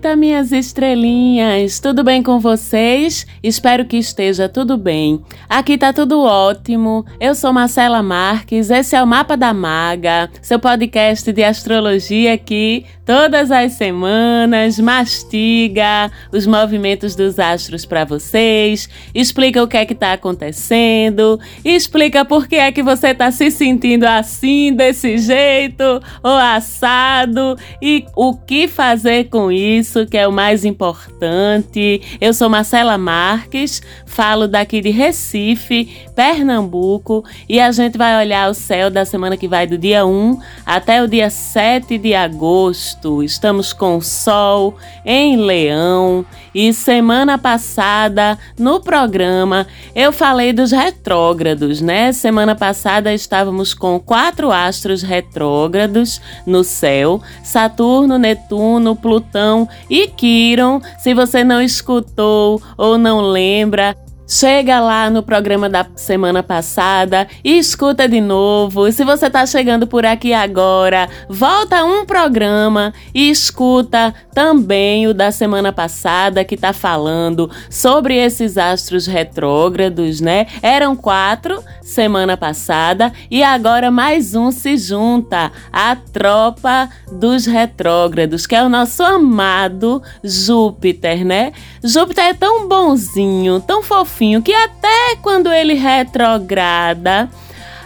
Eita, minhas estrelinhas, tudo bem com vocês? Espero que esteja tudo bem. Aqui tá tudo ótimo. Eu sou Marcela Marques, esse é o Mapa da Maga, seu podcast de astrologia aqui todas as semanas, mastiga os movimentos dos astros para vocês, explica o que é que tá acontecendo, explica por que é que você tá se sentindo assim, desse jeito ou assado e o que fazer com com isso, que é o mais importante. Eu sou Marcela Marques, falo daqui de Recife, Pernambuco, e a gente vai olhar o céu da semana que vai do dia 1 até o dia 7 de agosto. Estamos com sol em Leão e semana passada no programa eu falei dos retrógrados, né? Semana passada estávamos com quatro astros retrógrados no céu: Saturno, Netuno, Plutão e Quiron. Se você não escutou ou não lembra, Chega lá no programa da semana passada e escuta de novo. Se você está chegando por aqui agora, volta um programa e escuta também o da semana passada que está falando sobre esses astros retrógrados, né? Eram quatro semana passada e agora mais um se junta, a tropa dos retrógrados, que é o nosso amado Júpiter, né? Júpiter é tão bonzinho, tão fofinho que até quando ele retrograda,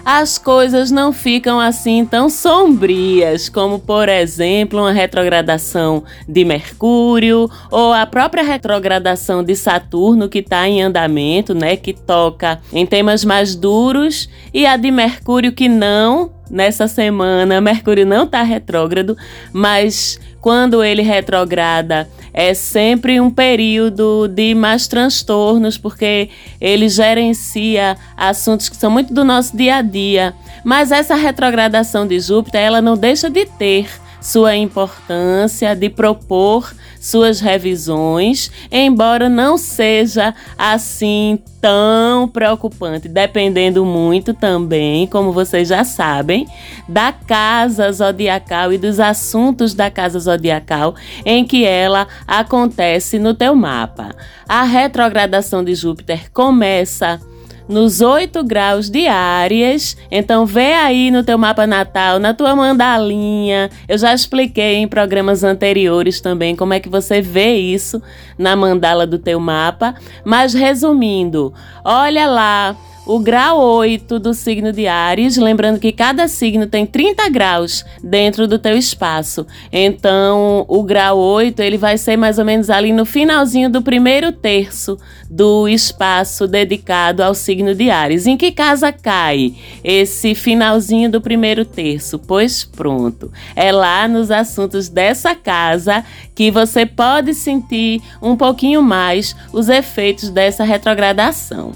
as coisas não ficam assim tão sombrias, como por exemplo uma retrogradação de Mercúrio ou a própria retrogradação de Saturno que está em andamento, né, que toca em temas mais duros, e a de Mercúrio que não. Nessa semana, Mercúrio não está retrógrado, mas quando ele retrograda, é sempre um período de mais transtornos, porque ele gerencia assuntos que são muito do nosso dia a dia. Mas essa retrogradação de Júpiter, ela não deixa de ter sua importância, de propor suas revisões, embora não seja assim tão preocupante, dependendo muito também, como vocês já sabem, da casa zodiacal e dos assuntos da casa zodiacal em que ela acontece no teu mapa. A retrogradação de Júpiter começa nos 8 graus de Áries. Então vê aí no teu mapa natal, na tua mandalinha. Eu já expliquei em programas anteriores também como é que você vê isso na mandala do teu mapa, mas resumindo, olha lá o grau 8 do signo de Ares, lembrando que cada signo tem 30 graus dentro do teu espaço. Então, o grau 8, ele vai ser mais ou menos ali no finalzinho do primeiro terço do espaço dedicado ao signo de Ares. Em que casa cai esse finalzinho do primeiro terço? Pois pronto, é lá nos assuntos dessa casa que você pode sentir um pouquinho mais os efeitos dessa retrogradação.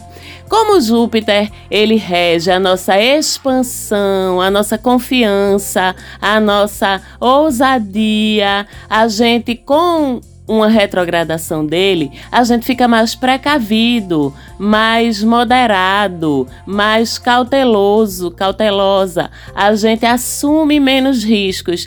Como Júpiter, ele rege a nossa expansão, a nossa confiança, a nossa ousadia, a gente com uma retrogradação dele, a gente fica mais precavido, mais moderado, mais cauteloso, cautelosa. A gente assume menos riscos.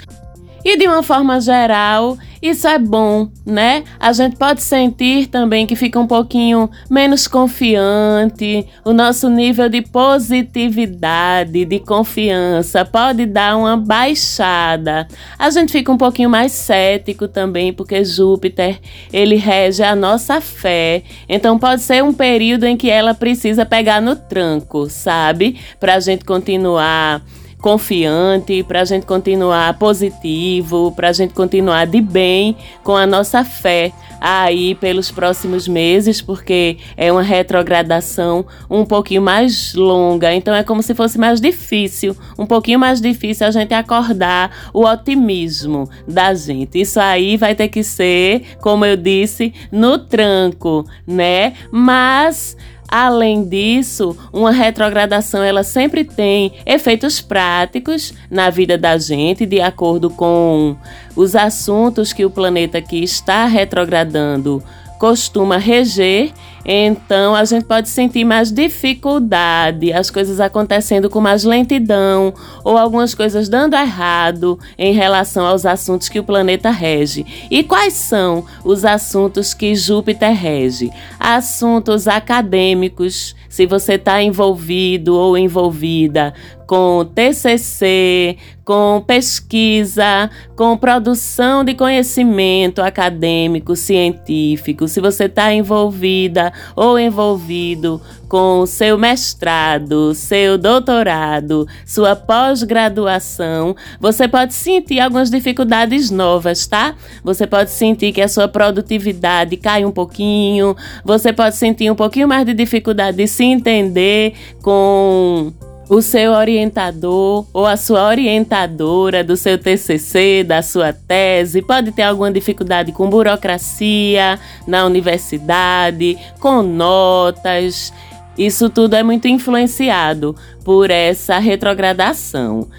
E de uma forma geral, isso é bom, né? A gente pode sentir também que fica um pouquinho menos confiante, o nosso nível de positividade, de confiança pode dar uma baixada. A gente fica um pouquinho mais cético também, porque Júpiter, ele rege a nossa fé. Então pode ser um período em que ela precisa pegar no tranco, sabe? Para a gente continuar confiante, para a gente continuar positivo, para a gente continuar de bem com a nossa fé aí pelos próximos meses, porque é uma retrogradação um pouquinho mais longa, então é como se fosse mais difícil, um pouquinho mais difícil a gente acordar o otimismo da gente. Isso aí vai ter que ser, como eu disse, no tranco, né? Mas Além disso, uma retrogradação ela sempre tem efeitos práticos na vida da gente, de acordo com os assuntos que o planeta que está retrogradando costuma reger Então a gente pode sentir mais dificuldade, as coisas acontecendo com mais lentidão ou algumas coisas dando errado em relação aos assuntos que o planeta rege. E quais são os assuntos que Júpiter rege? Assuntos acadêmicos, se você está envolvido ou envolvida com TCC, com pesquisa, com produção de conhecimento acadêmico, científico, se você está envolvida ou envolvido com seu mestrado, seu doutorado, sua pós-graduação, você pode sentir algumas dificuldades novas, tá? Você pode sentir que a sua produtividade cai um pouquinho, você pode sentir um pouquinho mais de dificuldade de se entender com o seu orientador ou a sua orientadora do seu TCC, da sua tese, pode ter alguma dificuldade com burocracia na universidade, com notas. Isso tudo é muito influenciado por essa retrogradação.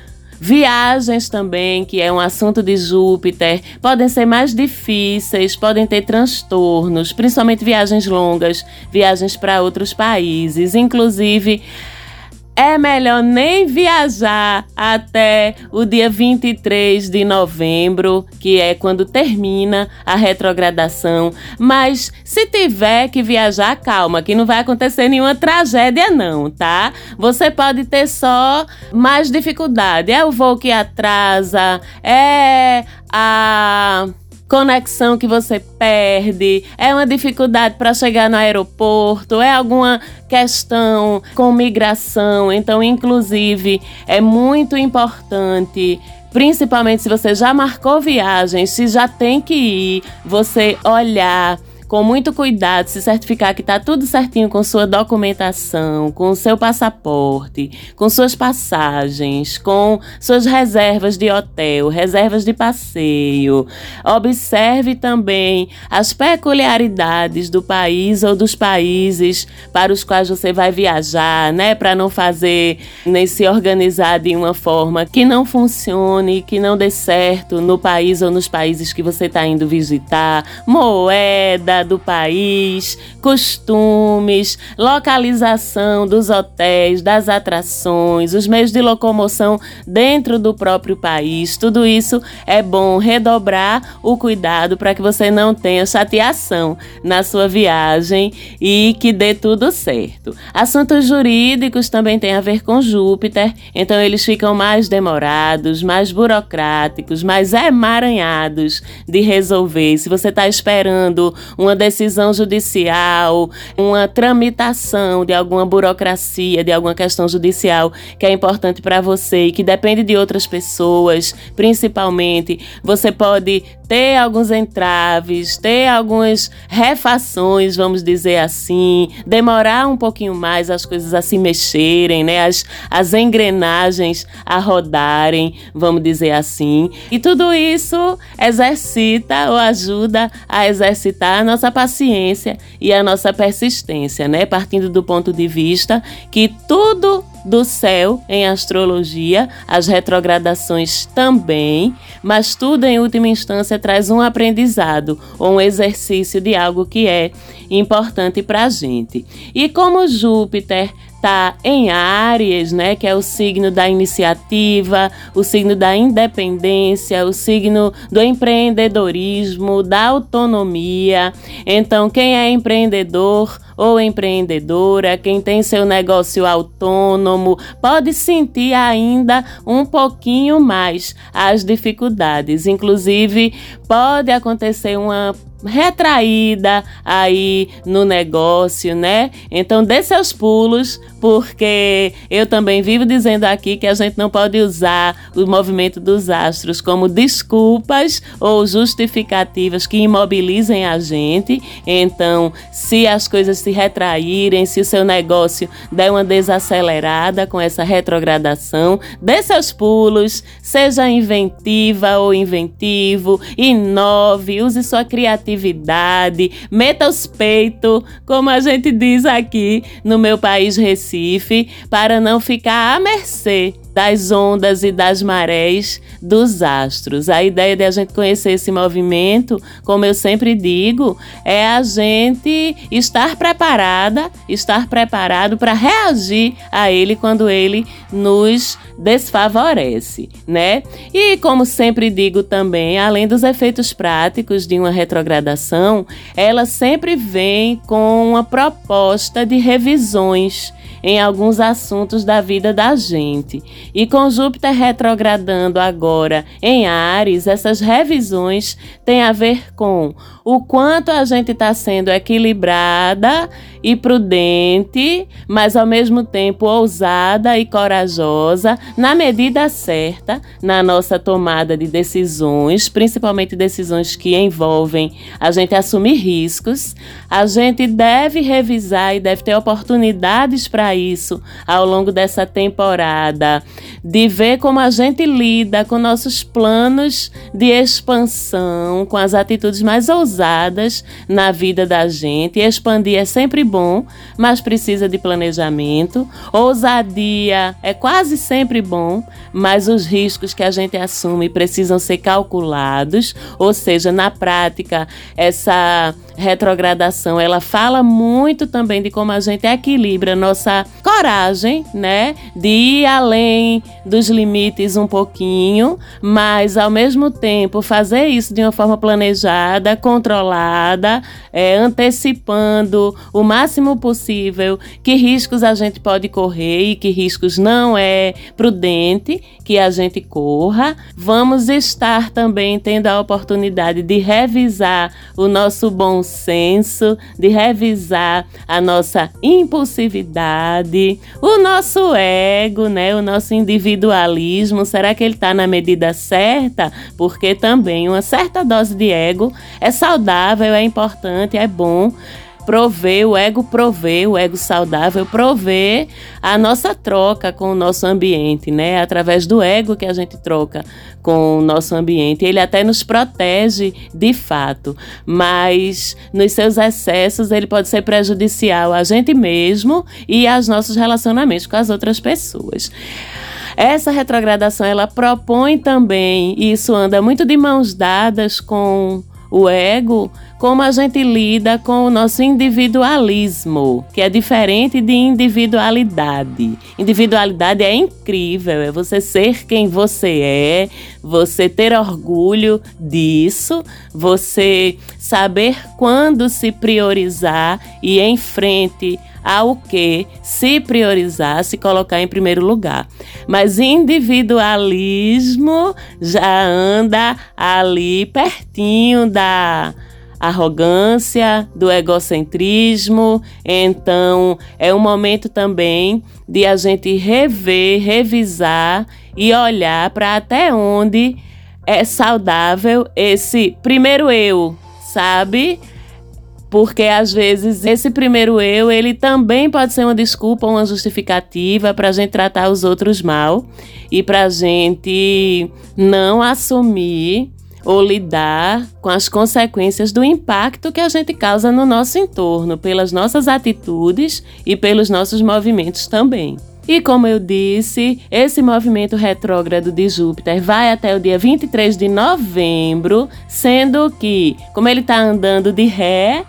Viagens também, que é um assunto de Júpiter, podem ser mais difíceis, podem ter transtornos, principalmente viagens longas, viagens para outros países, inclusive é melhor nem viajar até o dia 23 de novembro, que é quando termina a retrogradação. Mas se tiver que viajar, calma, que não vai acontecer nenhuma tragédia, não, tá? Você pode ter só mais dificuldade. É o voo que atrasa, é a conexão que você perde, é uma dificuldade para chegar no aeroporto, é alguma questão com migração. Então, inclusive, é muito importante principalmente se você já marcou viagem, se já tem que ir, você olhar com muito cuidado, se certificar que está tudo certinho com sua documentação, com seu passaporte, com suas passagens, com suas reservas de hotel, reservas de passeio. Observe também as peculiaridades do país ou dos países para os quais você vai viajar, né? Para não fazer nem se organizar de uma forma que não funcione, que não dê certo no país ou nos países que você está indo visitar. Moeda, do país, costumes, localização dos hotéis, das atrações, os meios de locomoção dentro do próprio país. Tudo isso é bom redobrar o cuidado para que você não tenha chateação na sua viagem e que dê tudo certo. Assuntos jurídicos também têm a ver com Júpiter, então eles ficam mais demorados, mais burocráticos, mais emaranhados de resolver. Se você está esperando uma uma decisão judicial, uma tramitação de alguma burocracia, de alguma questão judicial que é importante para você e que depende de outras pessoas, principalmente, você pode ter alguns entraves, ter algumas refações, vamos dizer assim, demorar um pouquinho mais as coisas a se mexerem, né? As, as engrenagens a rodarem, vamos dizer assim. E tudo isso exercita ou ajuda a exercitar a nossa paciência e a nossa persistência, né? Partindo do ponto de vista que tudo do céu em astrologia, as retrogradações também, mas tudo em última instância traz um aprendizado ou um exercício de algo que é importante para a gente. E como Júpiter está em Áries, né, que é o signo da iniciativa, o signo da independência, o signo do empreendedorismo, da autonomia. Então, quem é empreendedor ou empreendedora, quem tem seu negócio autônomo, pode sentir ainda um pouquinho mais as dificuldades. Inclusive, pode acontecer uma retraída aí no negócio, né? Então dê seus pulos, porque eu também vivo dizendo aqui que a gente não pode usar o movimento dos astros como desculpas ou justificativas que imobilizem a gente. Então, se as coisas se retraírem, se o seu negócio der uma desacelerada com essa retrogradação, dê seus pulos, seja inventiva ou inventivo, inove, use sua criatividade meta os peitos, como a gente diz aqui no meu país Recife, para não ficar à mercê das ondas e das marés dos astros. A ideia de a gente conhecer esse movimento, como eu sempre digo, é a gente estar preparada, estar preparado para reagir a ele quando ele nos desfavorece, né? E como sempre digo também, além dos efeitos práticos de uma retrogradação, ela sempre vem com uma proposta de revisões em alguns assuntos da vida da gente. E com Júpiter retrogradando agora em Ares, essas revisões têm a ver com o quanto a gente está sendo equilibrada e prudente, mas ao mesmo tempo ousada e corajosa, na medida certa, na nossa tomada de decisões, principalmente decisões que envolvem a gente assumir riscos. A gente deve revisar e deve ter oportunidades para isso ao longo dessa temporada, de ver como a gente lida com nossos planos de expansão, com as atitudes mais ousadas na vida da gente. E expandir é sempre bom, mas precisa de planejamento. Ousadia é quase sempre bom, mas os riscos que a gente assume precisam ser calculados, ou seja, na prática, essa retrogradação, ela fala muito também de como a gente equilibra nossa coragem, né, de ir além dos limites um pouquinho, mas ao mesmo tempo fazer isso de uma forma planejada, controlada, é, antecipando o máximo possível que riscos a gente pode correr e que riscos não é prudente que a gente corra. Vamos estar também tendo a oportunidade de revisar o nosso bom senso, de revisar a nossa impulsividade, o nosso ego, né, o nosso individualismo. Será que ele está na medida certa? Porque também uma certa dose de ego é saudável, é importante, é bom prover, o ego prover, o ego saudável prover a nossa troca com o nosso ambiente, né? Através do ego que a gente troca com o nosso ambiente. Ele até nos protege de fato, mas nos seus excessos ele pode ser prejudicial a gente mesmo e aos nossos relacionamentos com as outras pessoas. Essa retrogradação ela propõe também, e isso anda muito de mãos dadas com o ego, como a gente lida com o nosso individualismo, que é diferente de individualidade. Individualidade é incrível, é você ser quem você é, você ter orgulho disso, você saber quando se priorizar e em frente ao que se priorizar, se colocar em primeiro lugar. Mas individualismo já anda ali pertinho da arrogância, do egocentrismo. Então, é um momento também de a gente rever, revisar e olhar para até onde é saudável esse primeiro eu, sabe? porque às vezes esse primeiro eu ele também pode ser uma desculpa, uma justificativa para a gente tratar os outros mal e para a gente não assumir ou lidar com as consequências do impacto que a gente causa no nosso entorno, pelas nossas atitudes e pelos nossos movimentos também. E como eu disse, esse movimento retrógrado de Júpiter vai até o dia 23 de novembro, sendo que, como ele está andando de ré,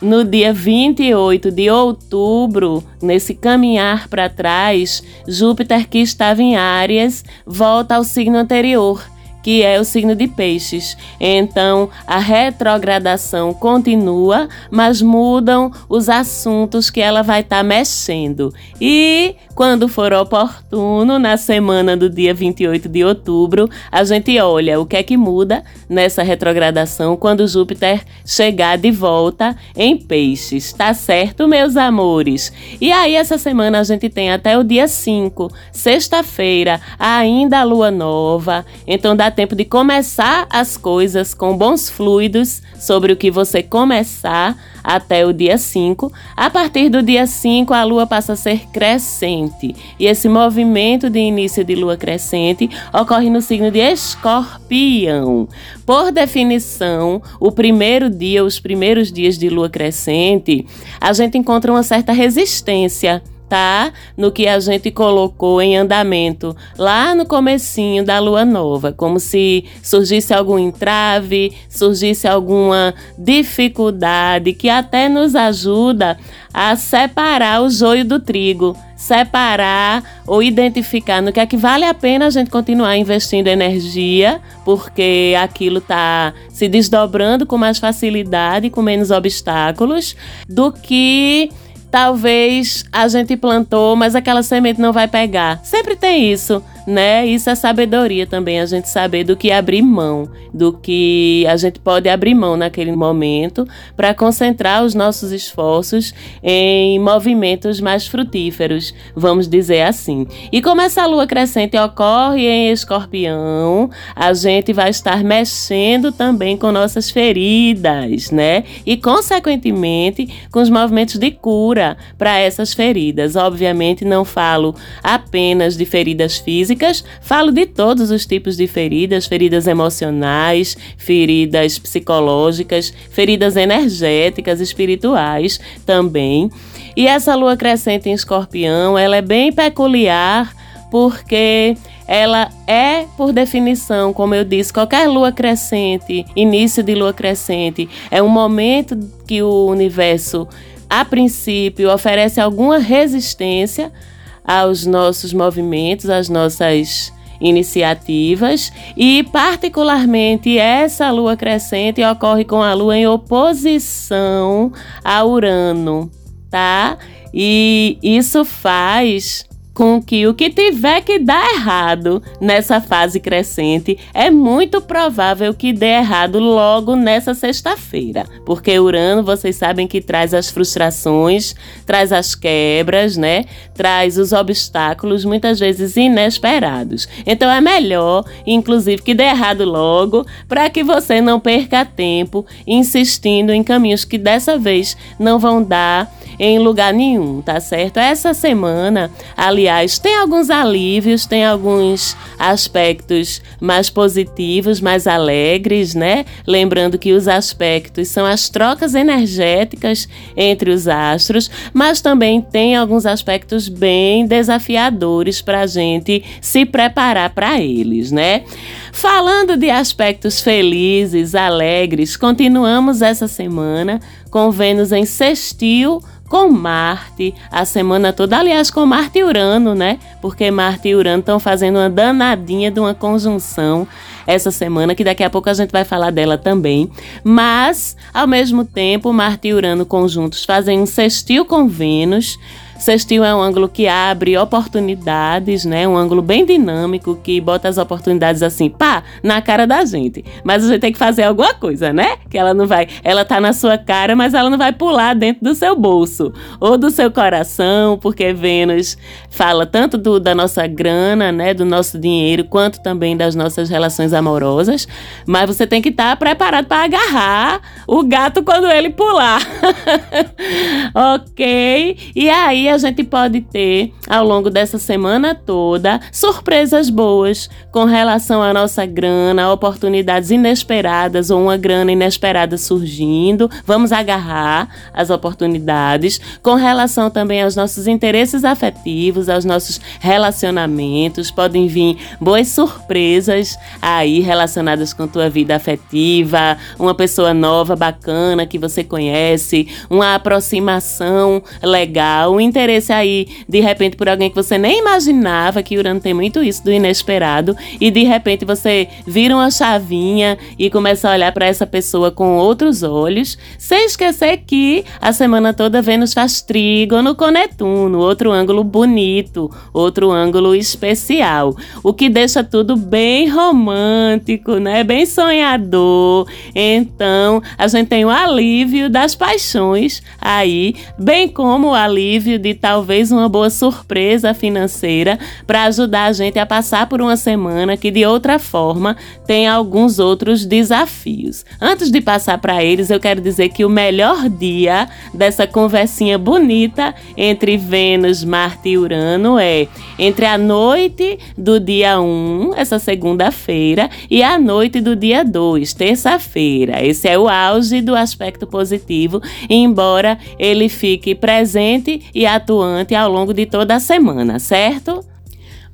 no dia 28 de outubro, nesse caminhar para trás, Júpiter, que estava em Áries, volta ao signo anterior que é o signo de Peixes. Então, a retrogradação continua, mas mudam os assuntos que ela vai estar tá mexendo. E quando for oportuno, na semana do dia 28 de outubro, a gente olha o que é que muda nessa retrogradação quando Júpiter chegar de volta em Peixes. Tá certo, meus amores? E aí, essa semana a gente tem até o dia 5, sexta-feira, ainda a lua nova. Então, dá tempo de começar as coisas com bons fluidos sobre o que você começar até o dia 5. A partir do dia 5, a lua passa a ser crescente. E esse movimento de início de lua crescente ocorre no signo de Escorpião. Por definição, o primeiro dia, os primeiros dias de lua crescente, a gente encontra uma certa resistência tá? No que a gente colocou em andamento lá no comecinho da lua nova, como se surgisse algum entrave, surgisse alguma dificuldade que até nos ajuda a separar o joio do trigo, separar ou identificar no que é que vale a pena a gente continuar investindo energia, porque aquilo está se desdobrando com mais facilidade, com menos obstáculos, do que talvez a gente plantou, mas aquela semente não vai pegar. Sempre tem isso né? Isso é sabedoria também, a gente saber do que abrir mão, do que a gente pode abrir mão naquele momento para concentrar os nossos esforços em movimentos mais frutíferos, vamos dizer assim. E como essa lua crescente ocorre em escorpião, a gente vai estar mexendo também com nossas feridas, né? E consequentemente com os movimentos de cura para essas feridas. Obviamente não falo apenas de feridas físicas físicas, falo de todos os tipos de feridas: feridas emocionais, feridas psicológicas, feridas energéticas, espirituais também. E essa lua crescente em escorpião, ela é bem peculiar porque ela é, por definição, como eu disse, qualquer lua crescente, início de lua crescente, é um momento que o universo, a princípio, oferece alguma resistência aos nossos movimentos, às nossas iniciativas e particularmente essa lua crescente ocorre com a lua em oposição a Urano, tá? E isso faz com que o que tiver que dar errado nessa fase crescente é muito provável que dê errado logo nessa sexta-feira, porque Urano, vocês sabem que traz as frustrações, traz as quebras, né? Traz os obstáculos muitas vezes inesperados. Então é melhor, inclusive, que dê errado logo, para que você não perca tempo insistindo em caminhos que dessa vez não vão dar em lugar nenhum, tá certo? Essa semana, aliás, tem alguns alívios, tem alguns aspectos mais positivos, mais alegres, né? Lembrando que os aspectos são as trocas energéticas entre os astros, mas também tem alguns aspectos bem desafiadores para a gente se preparar para eles, né? Falando de aspectos felizes, alegres, continuamos essa semana com Vênus em sextil com Marte a semana toda. Aliás, com Marte e Urano, né? Porque Marte e Urano estão fazendo uma danadinha de uma conjunção essa semana, que daqui a pouco a gente vai falar dela também. Mas, ao mesmo tempo, Marte e Urano conjuntos fazem um sextil com Vênus. Sextil é um ângulo que abre oportunidades, né? Um ângulo bem dinâmico que bota as oportunidades assim, pá, na cara da gente. Mas a gente tem que fazer alguma coisa, né? Que ela não vai, ela tá na sua cara, mas ela não vai pular dentro do seu bolso ou do seu coração, porque Vênus fala tanto do, da nossa grana, né, do nosso dinheiro, quanto também das nossas relações amorosas. Mas você tem que estar tá preparado para agarrar o gato quando ele pular. ok? E aí a gente pode ter, ao longo dessa semana toda, surpresas boas com relação à nossa grana, oportunidades inesperadas ou uma grana inesperada surgindo. Vamos agarrar as oportunidades com relação também aos nossos interesses afetivos, aos nossos relacionamentos. Podem vir boas surpresas aí relacionadas com tua vida afetiva, uma pessoa nova, bacana que você conhece, uma aproximação legal, interesse aí, de repente, por alguém que você nem imaginava, que Urano tem muito isso do inesperado, e de repente você vira uma chavinha e começa a olhar para essa pessoa com outros olhos, sem esquecer que a semana toda Vênus faz trígono com Netuno, outro ângulo bonito, outro ângulo especial, o que deixa tudo bem romântico, né? Bem sonhador. Então, a gente tem o alívio das paixões aí, bem como o alívio de talvez uma boa surpresa financeira para ajudar a gente a passar por uma semana que de outra forma tem alguns outros desafios. Antes de passar para eles, eu quero dizer que o melhor dia dessa conversinha bonita entre Vênus, Marte e Urano é entre a noite do dia 1, essa segunda-feira, e a noite do dia 2, terça-feira. Esse é o auge do aspecto positivo, embora ele fique presente e atuante ao longo de toda a semana, certo?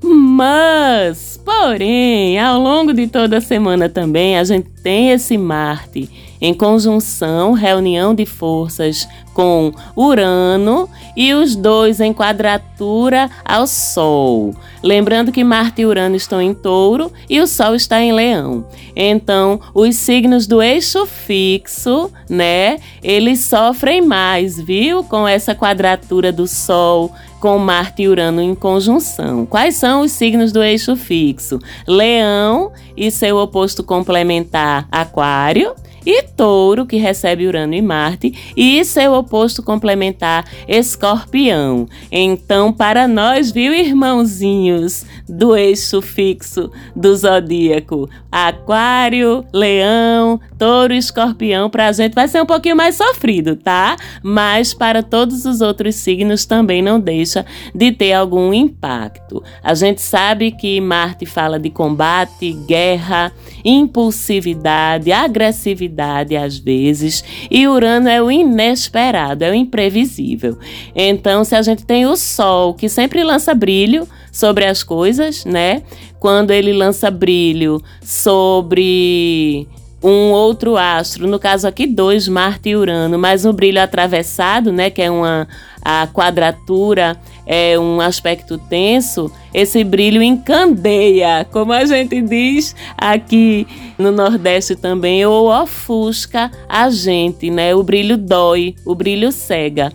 Mas, porém, ao longo de toda a semana também a gente tem esse Marte em conjunção, reunião de forças com Urano e os dois em quadratura ao Sol. Lembrando que Marte e Urano estão em Touro e o Sol está em Leão. Então, os signos do eixo fixo, né, eles sofrem mais, viu? Com essa quadratura do Sol com Marte e Urano em conjunção. Quais são os signos do eixo fixo? Leão e seu oposto complementar, Aquário e Touro, que recebe Urano e Marte, e seu oposto complementar, Escorpião. Então, para nós, viu, irmãozinhos do eixo fixo do zodíaco, Aquário, Leão, Touro e Escorpião, para a gente vai ser um pouquinho mais sofrido, tá? Mas para todos os outros signos também não deixa de ter algum impacto. A gente sabe que Marte fala de combate, guerra, impulsividade, agressividade às vezes, e Urano é o inesperado, é o imprevisível. Então, se a gente tem o Sol, que sempre lança brilho sobre as coisas, né? Quando ele lança brilho sobre um outro astro, no caso aqui dois, Marte e Urano, mas um brilho atravessado, né, que é uma a quadratura é um aspecto tenso, esse brilho encandeia, como a gente diz aqui no Nordeste também, ou ofusca a gente, né? O brilho dói, o brilho cega.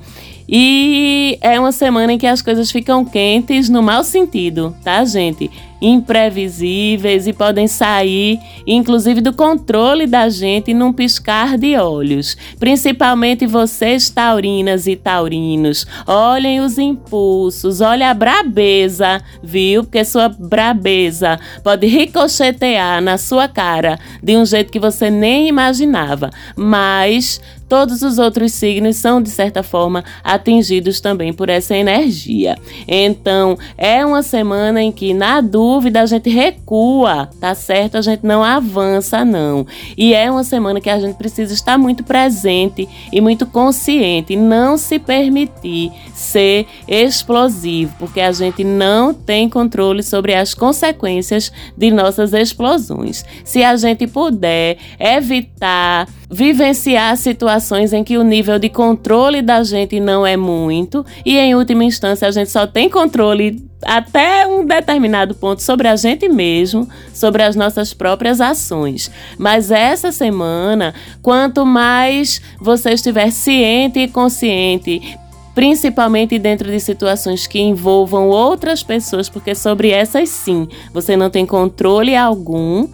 E é uma semana em que as coisas ficam quentes no mau sentido, tá, gente? Imprevisíveis e podem sair, inclusive, do controle da gente num piscar de olhos. Principalmente vocês, taurinas e taurinos. Olhem os impulsos, olha a brabeza, viu? Porque sua brabeza pode ricochetear na sua cara de um jeito que você nem imaginava. Mas todos os outros signos são, de certa forma, atingidos também por essa energia. Então, é uma semana em que, na dúvida, a gente recua, tá certo? A gente não avança, não. E é uma semana que a gente precisa estar muito presente e muito consciente, não se permitir ser explosivo, porque a gente não tem controle sobre as consequências de nossas explosões. Se a gente puder evitar vivenciar situações em que o nível de controle da gente não é muito e em última instância a gente só tem controle até um determinado ponto sobre a gente mesmo, sobre as nossas próprias ações. Mas essa semana, quanto mais você estiver ciente e consciente, principalmente dentro de situações que envolvam outras pessoas, porque sobre essas sim, você não tem controle algum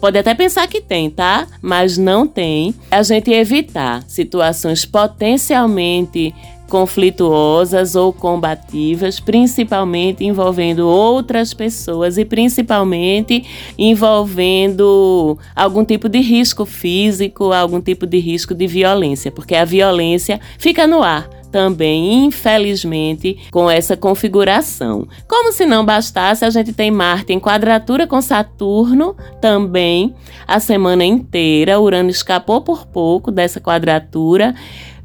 Pode até pensar que tem, tá? Mas não tem. A gente evitar situações potencialmente conflituosas ou combativas, principalmente envolvendo outras pessoas e principalmente envolvendo algum tipo de risco físico, algum tipo de risco de violência, porque a violência fica no ar também, infelizmente, com essa configuração. Como se não bastasse, a gente tem Marte em quadratura com Saturno também a semana inteira. Urano escapou por pouco dessa quadratura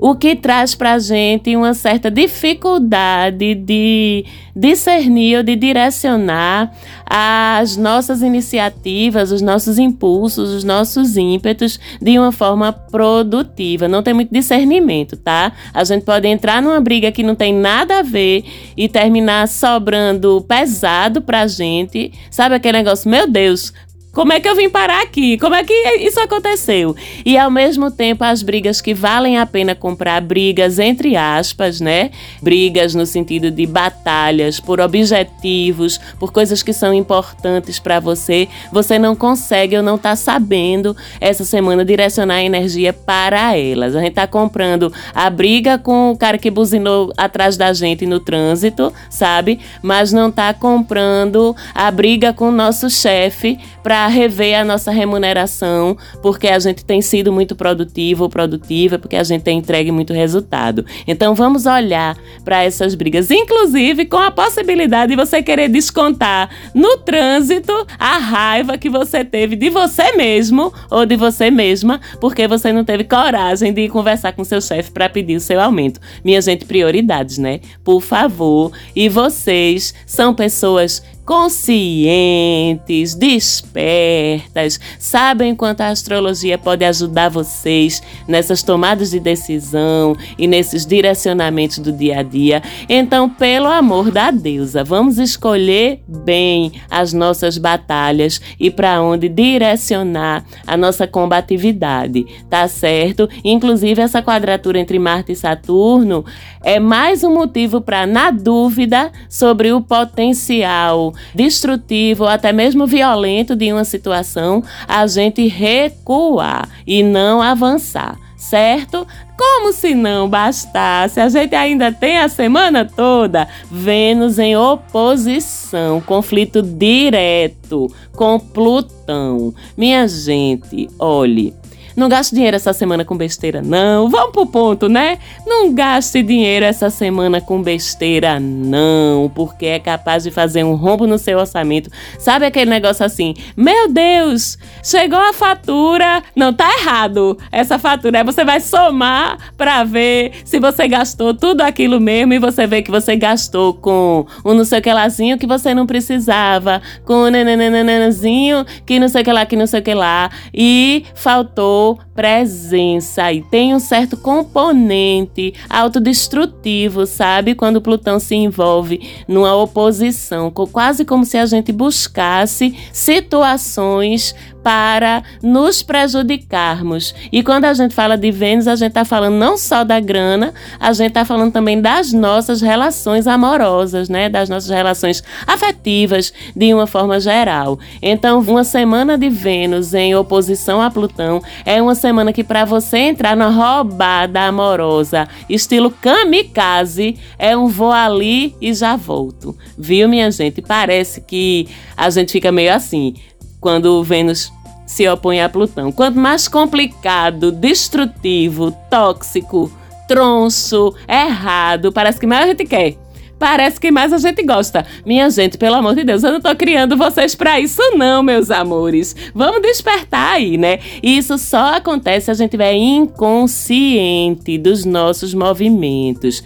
o que traz para a gente uma certa dificuldade de discernir ou de direcionar as nossas iniciativas, os nossos impulsos, os nossos ímpetos de uma forma produtiva. Não tem muito discernimento, tá? A gente pode entrar numa briga que não tem nada a ver e terminar sobrando pesado pra gente. Sabe aquele negócio, meu Deus, como é que eu vim parar aqui? Como é que isso aconteceu? E ao mesmo tempo, as brigas que valem a pena comprar, brigas entre aspas, né? Brigas no sentido de batalhas por objetivos, por coisas que são importantes para você, você não consegue ou não tá sabendo essa semana direcionar a energia para elas. A gente tá comprando a briga com o cara que buzinou atrás da gente no trânsito, sabe? Mas não tá comprando a briga com o nosso chefe para rever a nossa remuneração, porque a gente tem sido muito produtivo ou produtiva, porque a gente tem entregue muito resultado. Então vamos olhar para essas brigas, inclusive com a possibilidade de você querer descontar no trânsito a raiva que você teve de você mesmo ou de você mesma, porque você não teve coragem de conversar com seu chefe para pedir o seu aumento. Minha gente, prioridades, né? Por favor. E vocês são pessoas conscientes, despertas, sabem quanto a astrologia pode ajudar vocês nessas tomadas de decisão e nesses direcionamentos do dia a dia. Então, pelo amor da deusa, vamos escolher bem as nossas batalhas e para onde direcionar a nossa combatividade, tá certo? Inclusive, essa quadratura entre Marte e Saturno é mais um motivo para, na dúvida sobre o potencial destrutivo ou até mesmo violento de uma situação, a gente recuar e não avançar, certo? Como se não bastasse, a gente ainda tem a semana toda Vênus em oposição, conflito direto com Plutão. Minha gente, olhe, não gaste dinheiro essa semana com besteira, não. Vamos pro ponto, né? Não gaste dinheiro essa semana com besteira, não, porque é capaz de fazer um rombo no seu orçamento. Sabe aquele negócio assim? Meu Deus, chegou a fatura. Não, tá errado essa fatura. Aí você vai somar pra ver se você gastou tudo aquilo mesmo e você vê que você gastou com um não sei o que lázinho que você não precisava, com um nenenenenenzinho que não sei o que lá, que não sei o que lá. E faltou presença e tem um certo componente autodestrutivo, sabe? Quando Plutão se envolve numa oposição, quase como se a gente buscasse situações para nos prejudicarmos. E quando a gente fala de Vênus, a gente está falando não só da grana, a gente está falando também das nossas relações amorosas, né? Das nossas relações afetivas, de uma forma geral. Então, uma semana de Vênus em oposição a Plutão é uma semana que, para você entrar na roubada amorosa, estilo kamikaze, é um vou ali e já volto. Viu, minha gente? Parece que a gente fica meio assim quando Vênus se opõe a Plutão. Quanto mais complicado, destrutivo, tóxico, troncho, errado, parece que mais a gente quer. Parece que mais a gente gosta. Minha gente, pelo amor de Deus, eu não tô criando vocês para isso não, meus amores. Vamos despertar aí, né? Isso só acontece se a gente estiver inconsciente dos nossos movimentos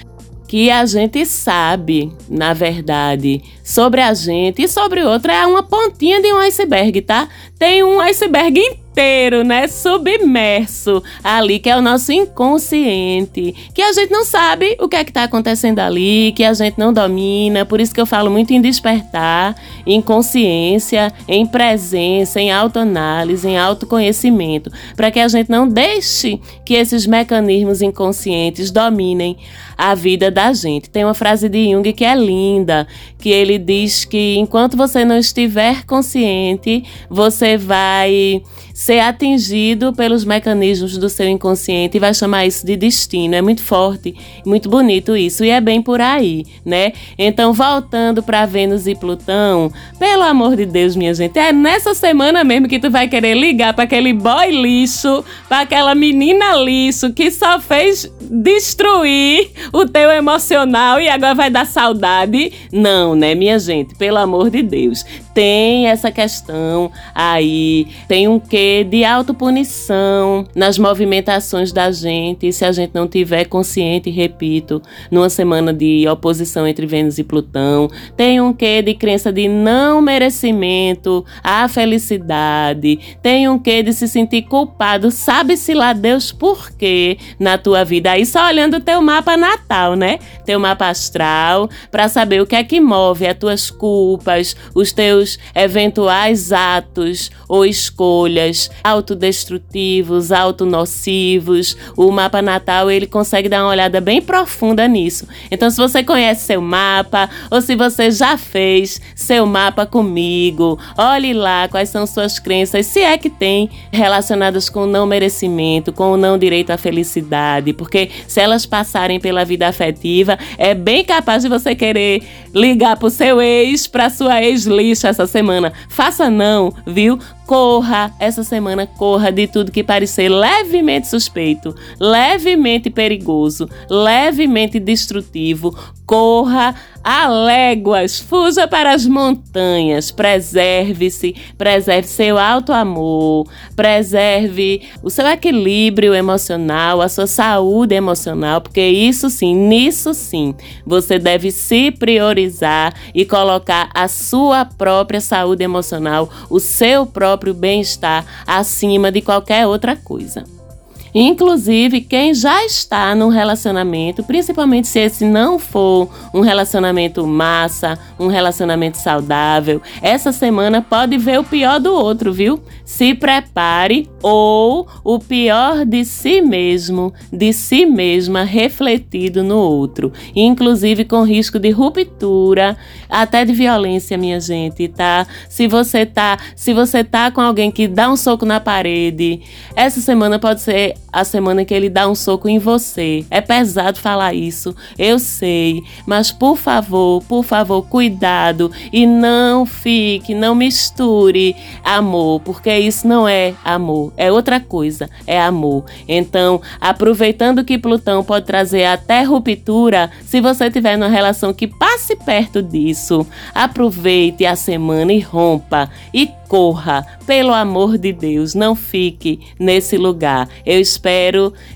que a gente sabe, na verdade, sobre a gente e sobre outra é uma pontinha de um iceberg, tá? Tem um iceberg inteiro inteiro, né, submerso ali, que é o nosso inconsciente, que a gente não sabe o que é que está acontecendo ali, que a gente não domina, por isso que eu falo muito em despertar, em consciência, em presença, em autoanálise, em autoconhecimento, para que a gente não deixe que esses mecanismos inconscientes dominem a vida da gente. Tem uma frase de Jung que é linda, que ele diz que enquanto você não estiver consciente, você vai ser atingido pelos mecanismos do seu inconsciente e vai chamar isso de destino. É muito forte, muito bonito isso e é bem por aí, né? Então, voltando para Vênus e Plutão, pelo amor de Deus, minha gente, é nessa semana mesmo que tu vai querer ligar para aquele boy lixo, para aquela menina lixo que só fez destruir o teu emocional e agora vai dar saudade. Não, né, minha gente? Pelo amor de Deus. Tem essa questão aí, tem um quê de autopunição nas movimentações da gente, se a gente não tiver consciente, repito, numa semana de oposição entre Vênus e Plutão. Tem um quê de crença de não merecimento à felicidade. Tem um quê de se sentir culpado, sabe-se lá Deus por quê na tua vida. Aí só olhando o teu mapa natal, né? Teu mapa astral, para saber o que é que move as tuas culpas, os teus eventuais atos ou escolhas autodestrutivos, autonocivos. O mapa natal ele consegue dar uma olhada bem profunda nisso. Então, se você conhece seu mapa ou se você já fez seu mapa comigo, olhe lá quais são suas crenças, se é que tem relacionadas com o não merecimento, com o não direito à felicidade, porque se elas passarem pela vida afetiva, é bem capaz de você querer ligar pro seu ex, pra sua ex lixa essa semana. Faça não, viu? Corra essa semana, corra de tudo que parecer levemente suspeito, levemente perigoso, levemente destrutivo. Corra a léguas, fuja para as montanhas, preserve-se, preserve seu alto amor, preserve o seu equilíbrio emocional, a sua saúde emocional, porque isso sim, nisso sim, você deve se priorizar e colocar a sua própria saúde emocional, o seu próprio bem-estar acima de qualquer outra coisa. Inclusive, quem já está num relacionamento, principalmente se esse não for um relacionamento massa, um relacionamento saudável, essa semana pode ver o pior do outro, viu? Se prepare ou o pior de si mesmo, de si mesma refletido no outro, inclusive com risco de ruptura, até de violência, minha gente, tá? Se você tá, se você tá com alguém que dá um soco na parede, essa semana pode ser a semana que ele dá um soco em você. É pesado falar isso, eu sei, mas por favor, por favor, cuidado e não fique, não misture amor, porque isso não é amor, é outra coisa, é amor. Então, aproveitando que Plutão pode trazer até ruptura, se você tiver numa relação que passe perto disso, aproveite a semana e rompa e corra, pelo amor de Deus, não fique nesse lugar. Eu espero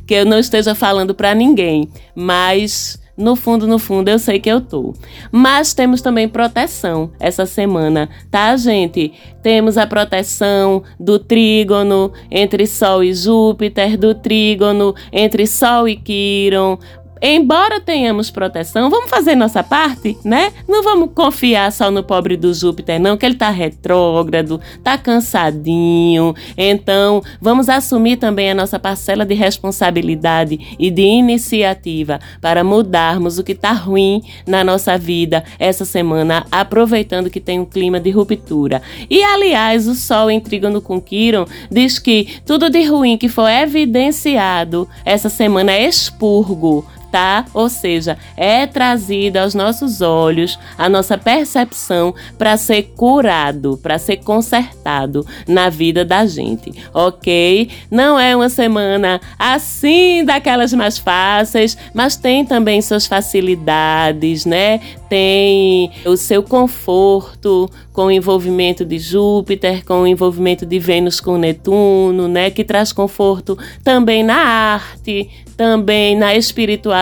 que eu não esteja falando para ninguém, mas no fundo, no fundo, eu sei que eu tô. Mas temos também proteção essa semana, tá, gente? Temos a proteção do trígono entre Sol e Júpiter, do trígono entre Sol e Quiron, embora tenhamos proteção, vamos fazer nossa parte, né? Não vamos confiar só no pobre do Júpiter, não, que ele tá retrógrado, tá cansadinho. Então, vamos assumir também a nossa parcela de responsabilidade e de iniciativa para mudarmos o que tá ruim na nossa vida essa semana, aproveitando que tem um clima de ruptura. E aliás, o Sol em trígono com Quiron diz que tudo de ruim que for evidenciado essa semana é expurgo tá? Ou seja, é trazida aos nossos olhos a nossa percepção para ser curado, para ser consertado na vida da gente, ok? Não é uma semana assim daquelas mais fáceis, mas tem também suas facilidades, né? Tem o seu conforto com o envolvimento de Júpiter, com o envolvimento de Vênus com Netuno, né? Que traz conforto também na arte, também na espiritualidade.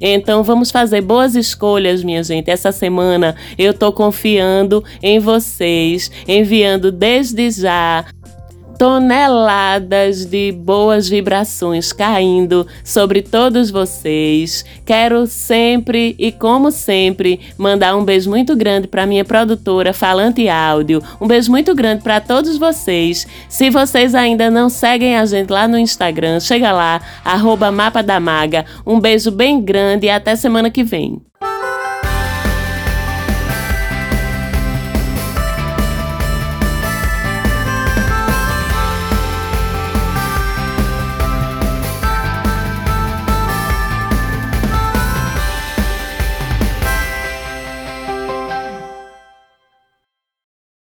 Então vamos fazer boas escolhas, minha gente. Essa semana eu tô confiando em vocês, enviando desde já toneladas de boas vibrações caindo sobre todos vocês. Quero sempre e como sempre mandar um beijo muito grande para minha produtora Falante Áudio. Um beijo muito grande para todos vocês. Se vocês ainda não seguem a gente lá no Instagram, chega lá, arroba Mapa da Maga. Um beijo bem grande e até semana que vem.